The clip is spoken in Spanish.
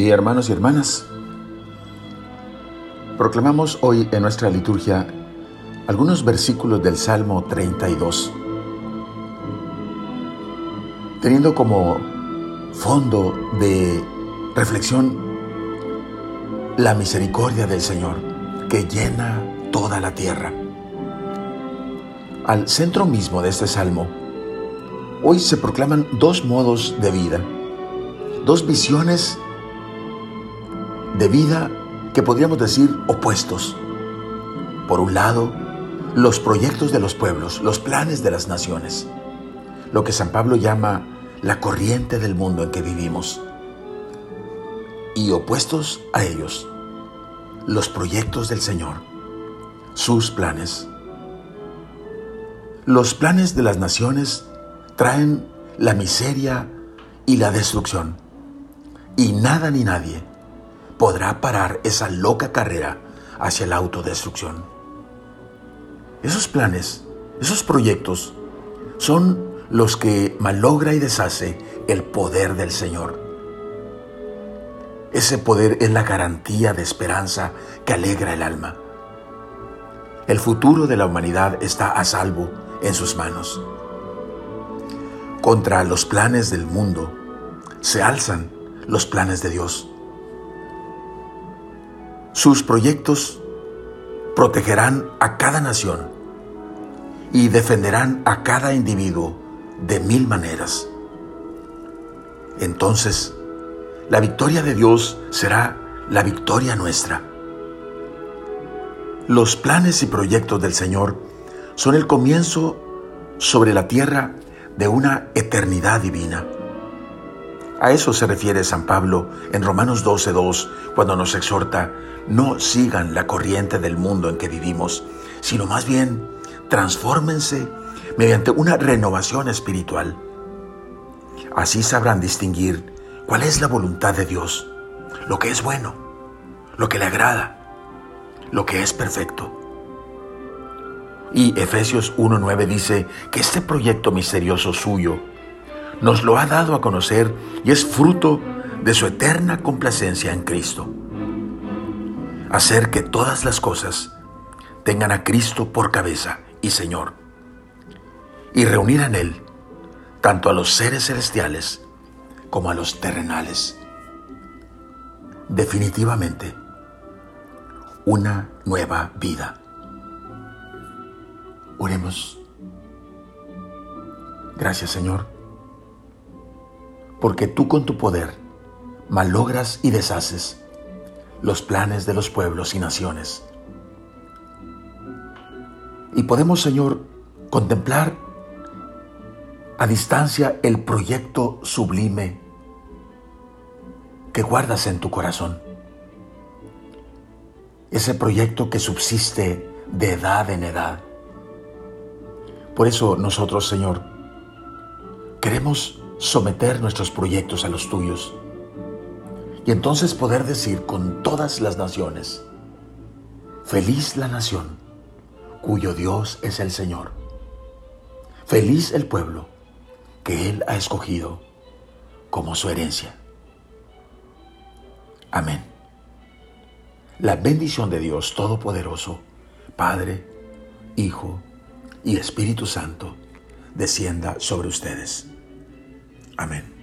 día hermanos y hermanas. Proclamamos hoy en nuestra liturgia algunos versículos del Salmo 32, teniendo como fondo de reflexión la misericordia del Señor que llena toda la tierra. Al centro mismo de este salmo, hoy se proclaman dos modos de vida, dos visiones de vida que podríamos decir opuestos. Por un lado, los proyectos de los pueblos, los planes de las naciones, lo que San Pablo llama la corriente del mundo en que vivimos. Y opuestos a ellos, los proyectos del Señor, sus planes. Los planes de las naciones traen la miseria y la destrucción. Y nada ni nadie podrá parar esa loca carrera hacia la autodestrucción. Esos planes, esos proyectos, son los que malogra y deshace el poder del Señor. Ese poder es la garantía de esperanza que alegra el alma. El futuro de la humanidad está a salvo en sus manos. Contra los planes del mundo se alzan los planes de Dios. Sus proyectos protegerán a cada nación y defenderán a cada individuo de mil maneras. Entonces, la victoria de Dios será la victoria nuestra. Los planes y proyectos del Señor son el comienzo sobre la tierra de una eternidad divina. A eso se refiere San Pablo en Romanos 12.2 cuando nos exhorta, no sigan la corriente del mundo en que vivimos, sino más bien transfórmense mediante una renovación espiritual. Así sabrán distinguir cuál es la voluntad de Dios, lo que es bueno, lo que le agrada, lo que es perfecto. Y Efesios 1.9 dice que este proyecto misterioso suyo nos lo ha dado a conocer y es fruto de su eterna complacencia en Cristo. Hacer que todas las cosas tengan a Cristo por cabeza y Señor. Y reunir en Él tanto a los seres celestiales como a los terrenales. Definitivamente, una nueva vida. Oremos. Gracias Señor, porque tú con tu poder malogras y deshaces los planes de los pueblos y naciones. Y podemos, Señor, contemplar a distancia el proyecto sublime que guardas en tu corazón. Ese proyecto que subsiste de edad en edad por eso nosotros, Señor, queremos someter nuestros proyectos a los tuyos y entonces poder decir con todas las naciones, feliz la nación cuyo Dios es el Señor, feliz el pueblo que Él ha escogido como su herencia. Amén. La bendición de Dios Todopoderoso, Padre, Hijo, y Espíritu Santo descienda sobre ustedes. Amén.